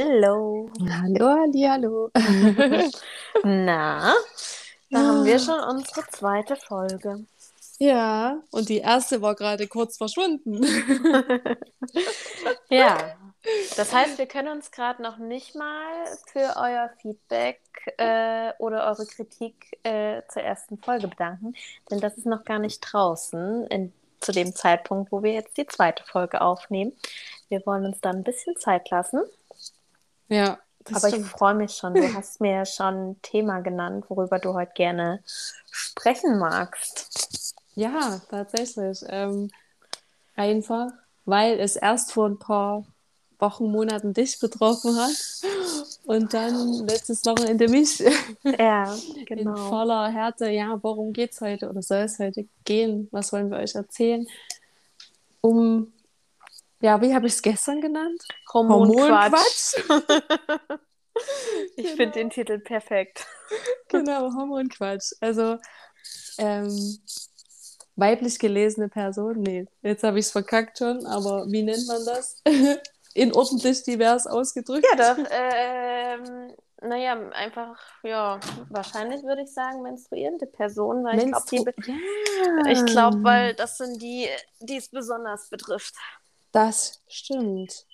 Hallo. Hallo, halli, hallo. Na, da haben wir schon unsere zweite Folge. Ja, und die erste war gerade kurz verschwunden. Ja, das heißt, wir können uns gerade noch nicht mal für euer Feedback äh, oder eure Kritik äh, zur ersten Folge bedanken, denn das ist noch gar nicht draußen in, zu dem Zeitpunkt, wo wir jetzt die zweite Folge aufnehmen. Wir wollen uns dann ein bisschen Zeit lassen. Ja, Aber stimmt. ich freue mich schon. Du hast mir schon ein Thema genannt, worüber du heute gerne sprechen magst. Ja, tatsächlich. Ähm, einfach, weil es erst vor ein paar Wochen, Monaten dich betroffen hat und dann letztes Wochenende mich. Ja, genau. In voller Härte. Ja, worum geht es heute oder soll es heute gehen? Was wollen wir euch erzählen? Um, ja, wie habe ich es gestern genannt? Hormonquatsch. Hormonquatsch. ich genau. finde den Titel perfekt. Genau, Hormonquatsch. Also, ähm, weiblich gelesene Person, nee, jetzt habe ich es verkackt schon, aber wie nennt man das? In ordentlich divers ausgedrückt. Ja, doch. Ähm, naja, einfach, ja, wahrscheinlich würde ich sagen, menstruierende Person, weil Menstru ich glaube, ja. ich glaube, weil das sind die, die es besonders betrifft. Das stimmt.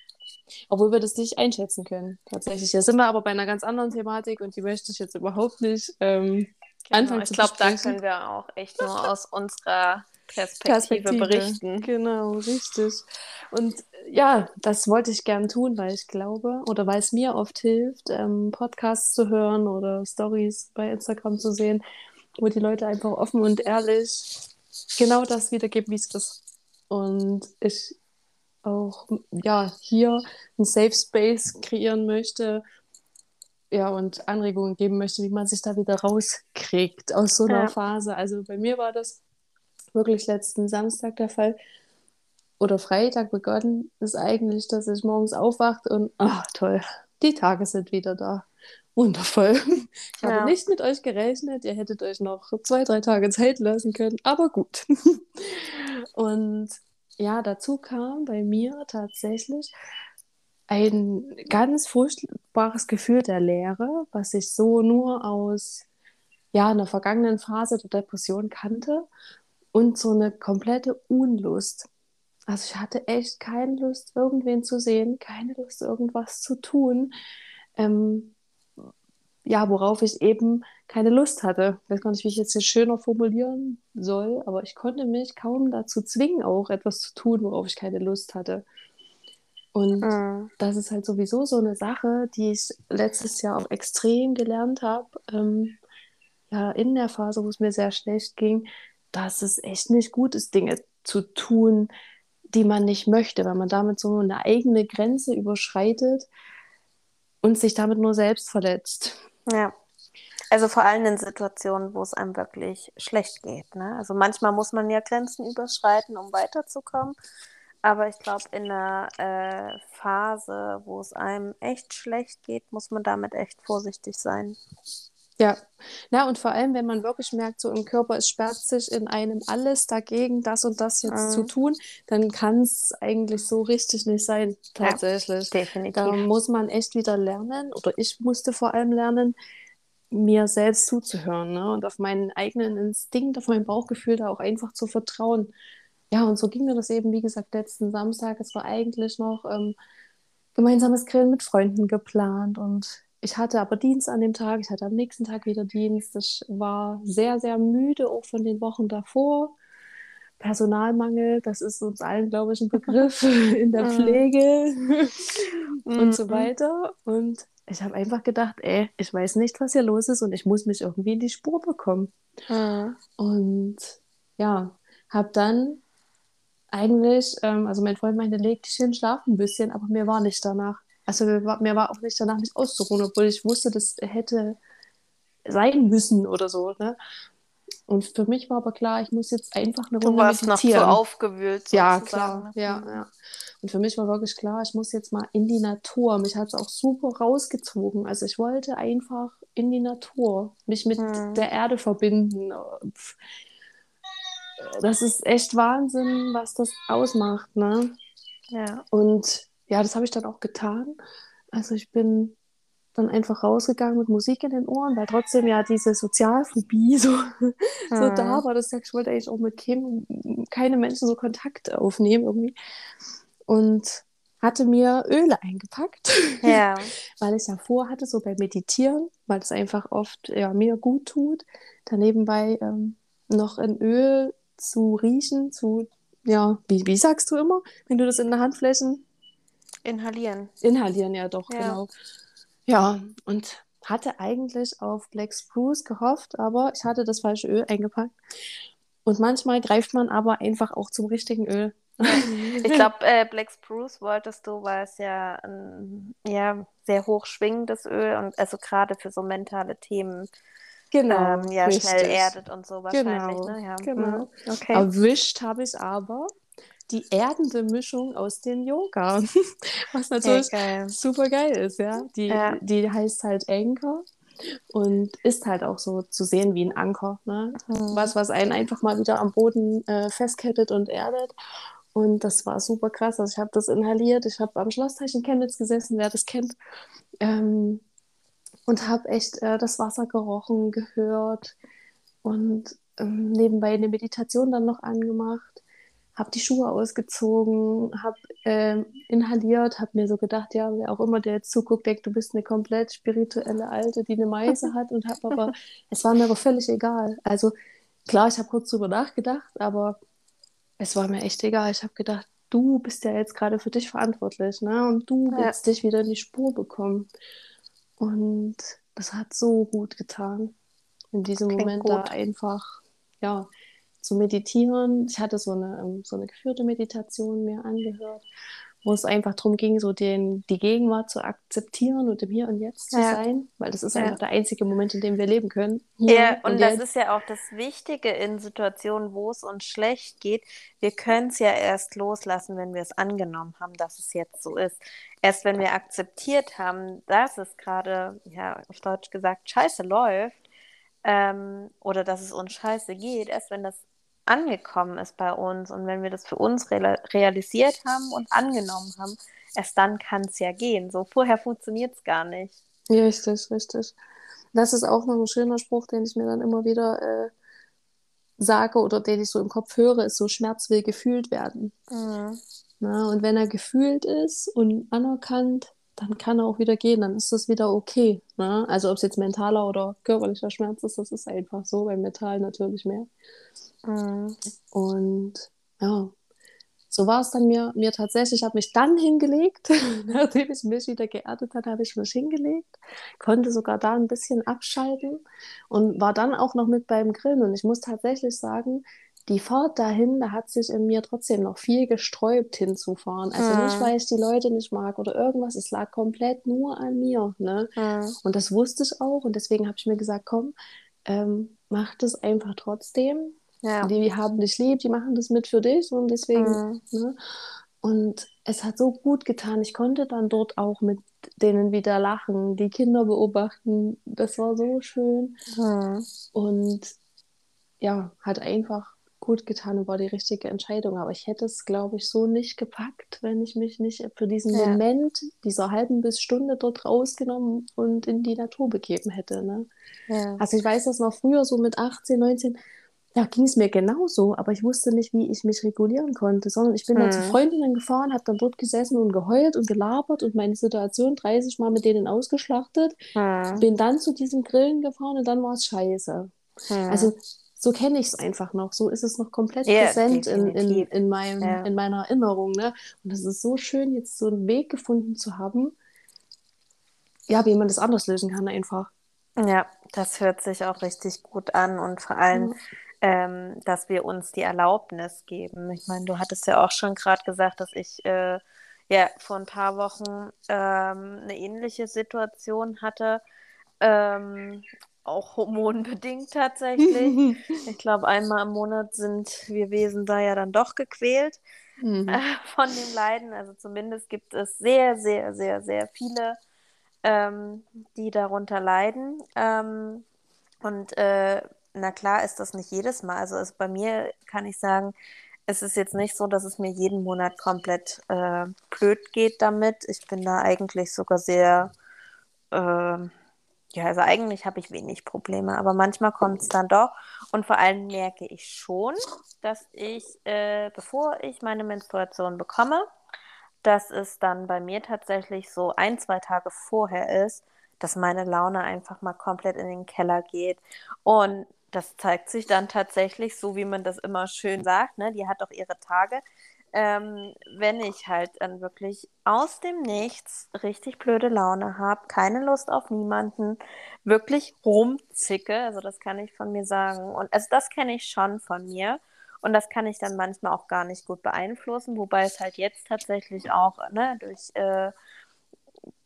Obwohl wir das nicht einschätzen können, tatsächlich. Da sind wir aber bei einer ganz anderen Thematik und die möchte ich jetzt überhaupt nicht ähm, genau, anfangen ich zu Ich glaube, da können wir auch echt nur aus unserer Perspektive, Perspektive, berichten. Genau, richtig. Und ja, das wollte ich gern tun, weil ich glaube oder weil es mir oft hilft, ähm, Podcasts zu hören oder Stories bei Instagram zu sehen, wo die Leute einfach offen und ehrlich genau das wiedergeben, wie es ist. Und ich auch ja, hier einen Safe Space kreieren möchte, ja, und Anregungen geben möchte, wie man sich da wieder rauskriegt aus so einer ja. Phase. Also bei mir war das wirklich letzten Samstag der Fall. Oder Freitag begonnen ist eigentlich, dass ich morgens aufwacht und, ach toll, die Tage sind wieder da. Wundervoll. Ich ja. habe nicht mit euch gerechnet. Ihr hättet euch noch zwei, drei Tage Zeit lassen können, aber gut. Und ja, dazu kam bei mir tatsächlich ein ganz furchtbares Gefühl der Leere, was ich so nur aus ja, einer vergangenen Phase der Depression kannte und so eine komplette Unlust. Also ich hatte echt keine Lust, irgendwen zu sehen, keine Lust, irgendwas zu tun. Ähm, ja, worauf ich eben keine Lust hatte. Ich weiß gar nicht, wie ich jetzt hier schöner formulieren soll, aber ich konnte mich kaum dazu zwingen, auch etwas zu tun, worauf ich keine Lust hatte. Und mhm. das ist halt sowieso so eine Sache, die ich letztes Jahr auch extrem gelernt habe. Ähm, ja, in der Phase, wo es mir sehr schlecht ging, dass es echt nicht gut ist, Dinge zu tun, die man nicht möchte, weil man damit so eine eigene Grenze überschreitet und sich damit nur selbst verletzt. Ja. Also vor allem in Situationen, wo es einem wirklich schlecht geht. Ne? Also manchmal muss man ja Grenzen überschreiten, um weiterzukommen. Aber ich glaube, in einer äh, Phase, wo es einem echt schlecht geht, muss man damit echt vorsichtig sein. Ja, na und vor allem, wenn man wirklich merkt, so im Körper, es sperrt sich in einem alles dagegen, das und das jetzt mhm. zu tun, dann kann es eigentlich so richtig nicht sein, tatsächlich. Ja, definitiv. Da muss man echt wieder lernen, oder ich musste vor allem lernen, mir selbst zuzuhören ne? und auf meinen eigenen Instinkt, auf mein Bauchgefühl da auch einfach zu vertrauen. Ja, und so ging mir das eben, wie gesagt, letzten Samstag. Es war eigentlich noch ähm, gemeinsames Grillen mit Freunden geplant und ich hatte aber Dienst an dem Tag, ich hatte am nächsten Tag wieder Dienst. Ich war sehr, sehr müde, auch von den Wochen davor. Personalmangel, das ist uns allen, glaube ich, ein Begriff in der mhm. Pflege und so mhm. weiter. Und ich habe einfach gedacht, ey, ich weiß nicht, was hier los ist und ich muss mich irgendwie in die Spur bekommen. Mhm. Und ja, habe dann eigentlich, ähm, also mein Freund meinte, leg dich hin, schlaf ein bisschen, aber mir war nicht danach. Also mir war, mir war auch nicht danach nicht auszuruhen, obwohl ich wusste, das hätte sein müssen oder so. Ne? Und für mich war aber klar, ich muss jetzt einfach eine Runde du warst meditieren. noch so aufgewühlt. Ja, klar. Ne? Ja, ja. Und für mich war wirklich klar, ich muss jetzt mal in die Natur. Mich hat es auch super rausgezogen. Also ich wollte einfach in die Natur, mich mit hm. der Erde verbinden. Das ist echt Wahnsinn, was das ausmacht. Ne? Ja. Und ja, das habe ich dann auch getan. Also ich bin dann einfach rausgegangen mit Musik in den Ohren, weil trotzdem ja diese Sozialphobie so, mhm. so da war. Das ich wollte eigentlich auch mit keinem, keine Menschen so Kontakt aufnehmen irgendwie. Und hatte mir Öle eingepackt, ja. weil ich ja vorhatte, so beim Meditieren, weil es einfach oft ja, mir gut tut, da nebenbei ähm, noch ein Öl zu riechen, zu, ja, wie, wie sagst du immer, wenn du das in der Handflächen Inhalieren. Inhalieren, ja doch, ja. genau. Ja, und hatte eigentlich auf Black Spruce gehofft, aber ich hatte das falsche Öl eingepackt. Und manchmal greift man aber einfach auch zum richtigen Öl. ich glaube, äh, Black Spruce wolltest du, weil es ja ein ja, sehr hoch schwingendes Öl und also gerade für so mentale Themen genau, ähm, ja, schnell erdet und so wahrscheinlich. Genau, ne? ja. genau. Mhm. Okay. Erwischt habe ich aber die erdende Mischung aus den Yoga. Was natürlich hey, super geil ist, ja. Die, ja. die heißt halt Anchor und ist halt auch so zu sehen wie ein Anker. Ne? Mhm. Was, was einen einfach mal wieder am Boden äh, festkettet und erdet. Und das war super krass. Also ich habe das inhaliert. Ich habe am Schlossteich in Chemnitz gesessen, wer das kennt. Ähm, und habe echt äh, das Wasser gerochen, gehört und ähm, nebenbei eine Meditation dann noch angemacht habe die Schuhe ausgezogen, habe äh, inhaliert, habe mir so gedacht, ja, wer auch immer der jetzt zuguckt, denkt, du bist eine komplett spirituelle Alte, die eine Meise hat und habe aber, es war mir aber völlig egal. Also klar, ich habe kurz drüber nachgedacht, aber es war mir echt egal. Ich habe gedacht, du bist ja jetzt gerade für dich verantwortlich, ne? Und du ja. willst dich wieder in die Spur bekommen. Und das hat so gut getan, in diesem Klingt Moment gut. da einfach, ja, zu meditieren. Ich hatte so eine, ähm, so eine geführte Meditation mir angehört, wo es einfach darum ging, so den, die Gegenwart zu akzeptieren und im Hier und Jetzt zu ja. sein, weil das ist ja. einfach der einzige Moment, in dem wir leben können. ja, und, und das ist ja auch das Wichtige in Situationen, wo es uns schlecht geht. Wir können es ja erst loslassen, wenn wir es angenommen haben, dass es jetzt so ist. Erst wenn wir akzeptiert haben, dass es gerade, ja, auf Deutsch gesagt, scheiße läuft, ähm, oder dass es uns scheiße geht, erst wenn das angekommen ist bei uns und wenn wir das für uns re realisiert haben und angenommen haben, erst dann kann es ja gehen. So vorher funktioniert es gar nicht. Richtig, richtig. Das ist auch noch ein schöner Spruch, den ich mir dann immer wieder äh, sage oder den ich so im Kopf höre, ist so, Schmerz will gefühlt werden. Mhm. Na, und wenn er gefühlt ist und anerkannt, dann kann er auch wieder gehen, dann ist das wieder okay. Ne? Also ob es jetzt mentaler oder körperlicher Schmerz ist, das ist einfach so, beim Metall natürlich mehr. Mhm. Und ja, so war es dann mir, mir tatsächlich. Ich habe mich dann hingelegt, nachdem ich mich wieder geerdet hat, habe ich mich hingelegt, konnte sogar da ein bisschen abschalten und war dann auch noch mit beim Grillen. Und ich muss tatsächlich sagen, die Fahrt dahin, da hat sich in mir trotzdem noch viel gesträubt hinzufahren. Also mhm. nicht, weil ich die Leute nicht mag oder irgendwas, es lag komplett nur an mir. Ne? Mhm. Und das wusste ich auch und deswegen habe ich mir gesagt, komm, ähm, mach das einfach trotzdem. Ja. Die haben dich lieb, die machen das mit für dich und deswegen. Mhm. Ne? Und es hat so gut getan. Ich konnte dann dort auch mit denen wieder lachen, die Kinder beobachten. Das war so schön. Mhm. Und ja, hat einfach gut getan und war die richtige Entscheidung. Aber ich hätte es, glaube ich, so nicht gepackt, wenn ich mich nicht für diesen ja. Moment dieser halben bis Stunde dort rausgenommen und in die Natur begeben hätte. Ne? Ja. Also ich weiß das noch früher, so mit 18, 19, da ging es mir genauso, aber ich wusste nicht, wie ich mich regulieren konnte, sondern ich bin hm. dann zu Freundinnen gefahren, habe dann dort gesessen und geheult und gelabert und meine Situation 30 Mal mit denen ausgeschlachtet, hm. bin dann zu diesem Grillen gefahren und dann war es scheiße. Hm. Also so kenne ich es einfach noch. So ist es noch komplett ja, präsent in, in, in, meinem, ja. in meiner Erinnerung. Ne? Und es ist so schön, jetzt so einen Weg gefunden zu haben, ja, wie man das anders lösen kann einfach. Ja, das hört sich auch richtig gut an und vor allem, ja. Ähm, dass wir uns die Erlaubnis geben. Ich meine, du hattest ja auch schon gerade gesagt, dass ich äh, ja vor ein paar Wochen ähm, eine ähnliche Situation hatte. Ähm, auch hormonbedingt tatsächlich. ich glaube, einmal im Monat sind wir Wesen da ja dann doch gequält mhm. äh, von dem Leiden. Also zumindest gibt es sehr, sehr, sehr, sehr viele, ähm, die darunter leiden. Ähm, und äh, na klar ist das nicht jedes Mal. Also, also bei mir kann ich sagen, es ist jetzt nicht so, dass es mir jeden Monat komplett äh, blöd geht damit. Ich bin da eigentlich sogar sehr, äh, ja, also eigentlich habe ich wenig Probleme, aber manchmal kommt es dann doch. Und vor allem merke ich schon, dass ich, äh, bevor ich meine Menstruation bekomme, dass es dann bei mir tatsächlich so ein, zwei Tage vorher ist, dass meine Laune einfach mal komplett in den Keller geht. Und das zeigt sich dann tatsächlich, so wie man das immer schön sagt, ne? die hat auch ihre Tage. Ähm, wenn ich halt dann wirklich aus dem Nichts richtig blöde Laune habe, keine Lust auf niemanden, wirklich rumzicke, also das kann ich von mir sagen. Und also das kenne ich schon von mir. Und das kann ich dann manchmal auch gar nicht gut beeinflussen, wobei es halt jetzt tatsächlich auch ne, durch äh,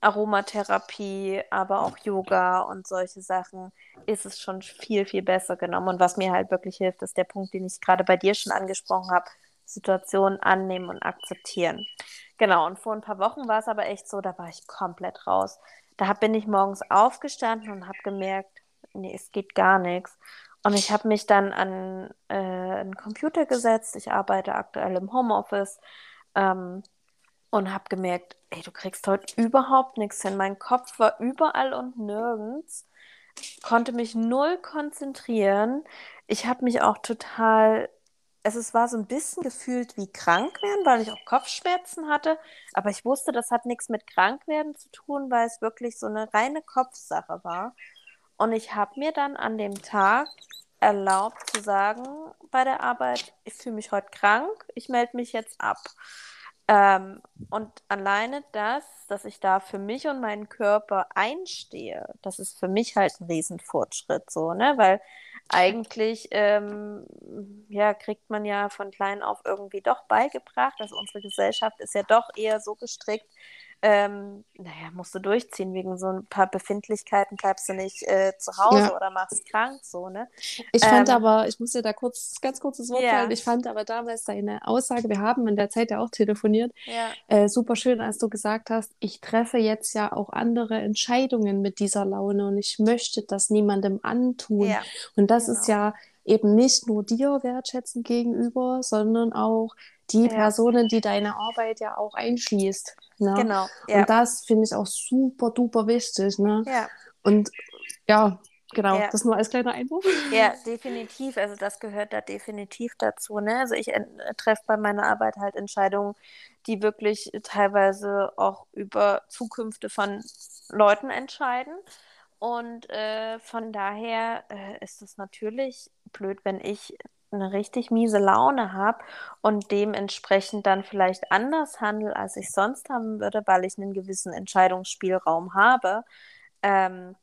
Aromatherapie, aber auch Yoga und solche Sachen ist es schon viel, viel besser genommen. Und was mir halt wirklich hilft, ist der Punkt, den ich gerade bei dir schon angesprochen habe, Situationen annehmen und akzeptieren. Genau, und vor ein paar Wochen war es aber echt so, da war ich komplett raus. Da bin ich morgens aufgestanden und habe gemerkt, nee, es geht gar nichts. Und ich habe mich dann an äh, einen Computer gesetzt. Ich arbeite aktuell im Homeoffice. Ähm, und habe gemerkt, ey, du kriegst heute überhaupt nichts hin. Mein Kopf war überall und nirgends, konnte mich null konzentrieren. Ich habe mich auch total, also es war so ein bisschen gefühlt wie krank werden, weil ich auch Kopfschmerzen hatte. Aber ich wusste, das hat nichts mit Krankwerden zu tun, weil es wirklich so eine reine Kopfsache war. Und ich habe mir dann an dem Tag erlaubt zu sagen bei der Arbeit, ich fühle mich heute krank, ich melde mich jetzt ab. Ähm, und alleine das, dass ich da für mich und meinen Körper einstehe, das ist für mich halt ein Riesenfortschritt, so, ne? Weil eigentlich, ähm, ja, kriegt man ja von klein auf irgendwie doch beigebracht, also unsere Gesellschaft ist ja doch eher so gestrickt, ähm, naja, musst du durchziehen, wegen so ein paar Befindlichkeiten bleibst du nicht äh, zu Hause ja. oder machst krank, so, ne? Ich fand ähm, aber, ich muss dir da kurz, ganz kurzes Wort ja. ich fand aber damals deine Aussage, wir haben in der Zeit ja auch telefoniert, ja. äh, super schön, als du gesagt hast, ich treffe jetzt ja auch andere Entscheidungen mit dieser Laune und ich möchte das niemandem antun. Ja. Und das genau. ist ja eben nicht nur dir wertschätzend gegenüber, sondern auch die Personen, die deine Arbeit ja auch einschließt. Ne? Genau. Ja. Und das finde ich auch super duper wichtig. Ne? Ja. Und ja, genau, ja. das nur als kleiner Einwurf. Ja, definitiv. Also das gehört da definitiv dazu. Ne? Also ich treffe bei meiner Arbeit halt Entscheidungen, die wirklich teilweise auch über Zukünfte von Leuten entscheiden. Und äh, von daher äh, ist es natürlich blöd, wenn ich eine richtig miese Laune habe und dementsprechend dann vielleicht anders handle, als ich sonst haben würde, weil ich einen gewissen Entscheidungsspielraum habe, ähm,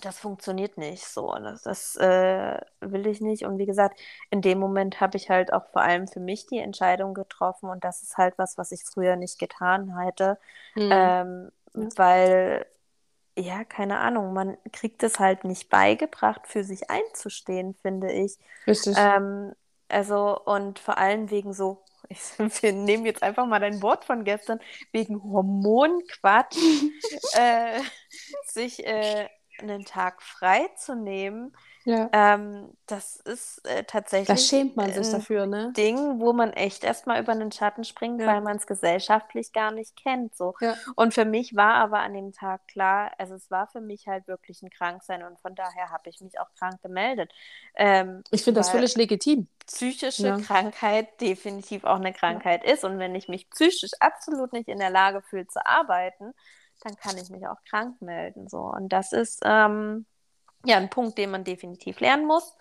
das funktioniert nicht so. Das, das äh, will ich nicht. Und wie gesagt, in dem Moment habe ich halt auch vor allem für mich die Entscheidung getroffen und das ist halt was, was ich früher nicht getan hätte, mhm. ähm, weil ja, keine Ahnung, man kriegt es halt nicht beigebracht, für sich einzustehen, finde ich. Richtig. Ähm, also, und vor allem wegen so, ich, wir nehmen jetzt einfach mal dein Wort von gestern, wegen Hormonquatsch, äh, sich äh, einen Tag frei zu nehmen ja. Ähm, das ist äh, tatsächlich. Da schämt man sich dafür, ne? Ding, wo man echt erstmal über den Schatten springt, ja. weil man es gesellschaftlich gar nicht kennt. So. Ja. Und für mich war aber an dem Tag klar, also es war für mich halt wirklich ein Kranksein und von daher habe ich mich auch krank gemeldet. Ähm, ich finde das völlig legitim. Psychische ja. Krankheit definitiv auch eine Krankheit ist. Und wenn ich mich psychisch absolut nicht in der Lage fühle zu arbeiten, dann kann ich mich auch krank melden. So. Und das ist. Ähm, ja, ein Punkt, den man definitiv lernen muss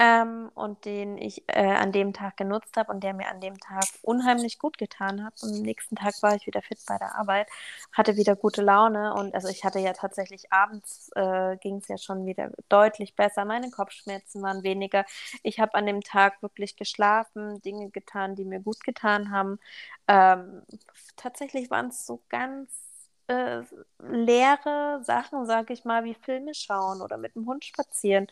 ähm, und den ich äh, an dem Tag genutzt habe und der mir an dem Tag unheimlich gut getan hat. Und am nächsten Tag war ich wieder fit bei der Arbeit, hatte wieder gute Laune und also ich hatte ja tatsächlich abends äh, ging es ja schon wieder deutlich besser. Meine Kopfschmerzen waren weniger. Ich habe an dem Tag wirklich geschlafen, Dinge getan, die mir gut getan haben. Ähm, tatsächlich waren es so ganz äh, leere Sachen, sage ich mal, wie Filme schauen oder mit dem Hund spazieren.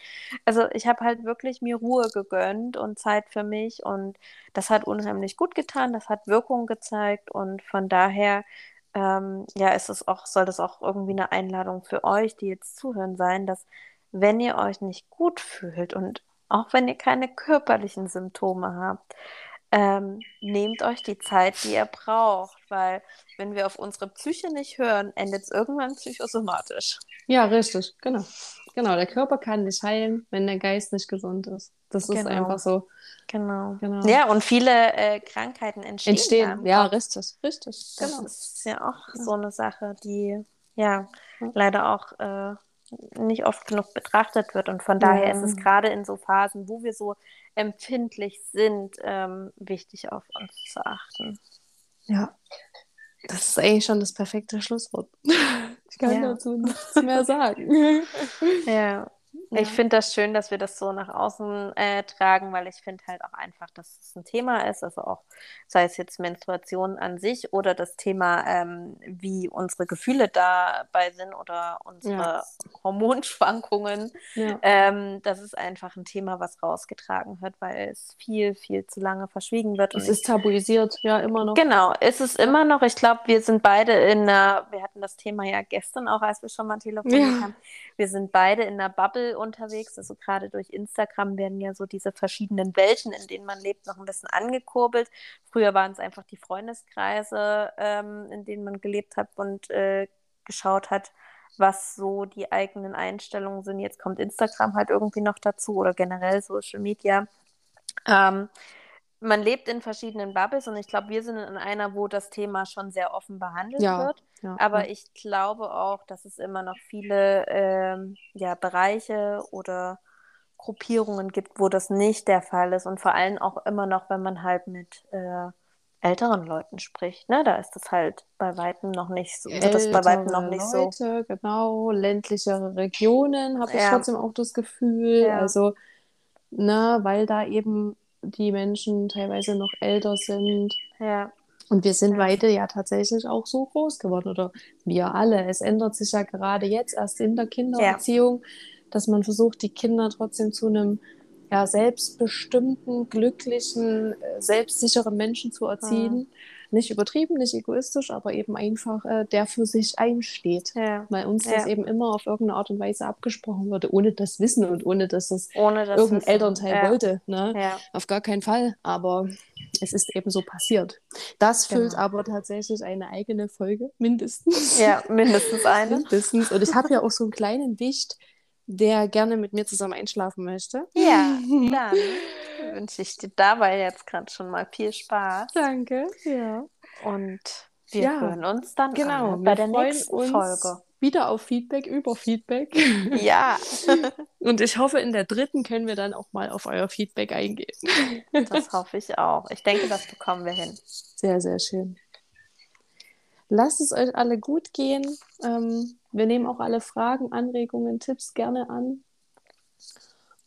Also ich habe halt wirklich mir Ruhe gegönnt und Zeit für mich und das hat unheimlich gut getan, das hat Wirkung gezeigt und von daher ähm, ja, ist es auch, soll das auch irgendwie eine Einladung für euch, die jetzt zuhören, sein, dass wenn ihr euch nicht gut fühlt und auch wenn ihr keine körperlichen Symptome habt, ähm, nehmt euch die Zeit, die ihr braucht, weil wenn wir auf unsere Psyche nicht hören, endet es irgendwann psychosomatisch. Ja, richtig, genau. Genau, der Körper kann nicht heilen, wenn der Geist nicht gesund ist. Das genau. ist einfach so. Genau. genau. Ja, und viele äh, Krankheiten entstehen. Entstehen, ja, richtig, richtig. Genau. Das ist ja auch ja. so eine Sache, die ja, ja. leider auch äh, nicht oft genug betrachtet wird. Und von daher ja. ist es gerade in so Phasen, wo wir so empfindlich sind, ähm, wichtig auf uns zu achten. Ja, das ist eigentlich schon das perfekte Schlusswort. Ich kann ja. dazu nichts mehr sagen. Ja. Ja. Ich finde das schön, dass wir das so nach außen äh, tragen, weil ich finde halt auch einfach, dass es ein Thema ist, also auch sei es jetzt Menstruation an sich oder das Thema, ähm, wie unsere Gefühle dabei sind oder unsere ja. Hormonschwankungen. Ja. Ähm, das ist einfach ein Thema, was rausgetragen wird, weil es viel, viel zu lange verschwiegen wird. es ist tabuisiert, ja, immer noch. Genau, ist es immer noch. Ich glaube, wir sind beide in einer, wir hatten das Thema ja gestern auch, als wir schon mal telefoniert haben, wir sind beide in einer Bubble unterwegs. Also gerade durch Instagram werden ja so diese verschiedenen Welten, in denen man lebt, noch ein bisschen angekurbelt. Früher waren es einfach die Freundeskreise, ähm, in denen man gelebt hat und äh, geschaut hat, was so die eigenen Einstellungen sind. Jetzt kommt Instagram halt irgendwie noch dazu oder generell Social Media. Ähm, man lebt in verschiedenen Bubbles und ich glaube, wir sind in einer, wo das Thema schon sehr offen behandelt ja, wird. Ja, Aber ja. ich glaube auch, dass es immer noch viele ähm, ja, Bereiche oder Gruppierungen gibt, wo das nicht der Fall ist. Und vor allem auch immer noch, wenn man halt mit äh, älteren Leuten spricht. Ne? Da ist das halt bei weitem noch nicht so. Wird das bei weitem noch nicht Leute, so. Genau, ländlichere Regionen habe ich trotzdem auch das Gefühl. Also, ne, weil da eben die Menschen teilweise noch älter sind. Ja. Und wir sind ja. beide ja tatsächlich auch so groß geworden oder wir alle. Es ändert sich ja gerade jetzt erst in der Kindererziehung, ja. dass man versucht, die Kinder trotzdem zu einem ja, selbstbestimmten, glücklichen, äh, selbstsicheren Menschen zu erziehen. Mhm nicht übertrieben, nicht egoistisch, aber eben einfach, äh, der für sich einsteht. Ja. Weil uns ja. das eben immer auf irgendeine Art und Weise abgesprochen wurde, ohne das Wissen und ohne dass das ohne das irgendein Wissen. Elternteil ja. wollte. Ne? Auf gar keinen Fall. Aber es ist eben so passiert. Das genau. füllt aber tatsächlich eine eigene Folge, mindestens. Ja, mindestens eine. mindestens. Und ich habe ja auch so einen kleinen Wicht, der gerne mit mir zusammen einschlafen möchte. Ja, dann wünsche ich dir dabei jetzt gerade schon mal viel Spaß. Danke, ja. Und wir ja, hören uns dann genau, bei der nächsten Folge. Wieder auf Feedback, über Feedback. Ja. Und ich hoffe, in der dritten können wir dann auch mal auf euer Feedback eingehen. Das hoffe ich auch. Ich denke, das bekommen wir hin. Sehr, sehr schön. Lasst es euch alle gut gehen. Ähm, wir nehmen auch alle Fragen, Anregungen, Tipps gerne an.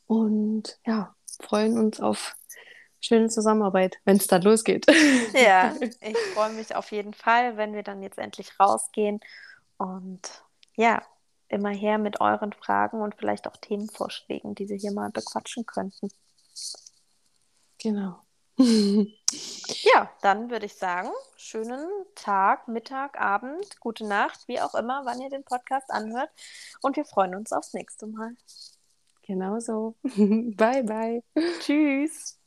Und ja, freuen uns auf schöne Zusammenarbeit, wenn es dann losgeht. Ja, ich freue mich auf jeden Fall, wenn wir dann jetzt endlich rausgehen. Und ja, immer her mit euren Fragen und vielleicht auch Themenvorschlägen, die Sie hier mal bequatschen könnten. Genau. ja, dann würde ich sagen, schönen Tag, Mittag, Abend, gute Nacht, wie auch immer, wann ihr den Podcast anhört. Und wir freuen uns aufs nächste Mal. Genau so. bye, bye. Tschüss.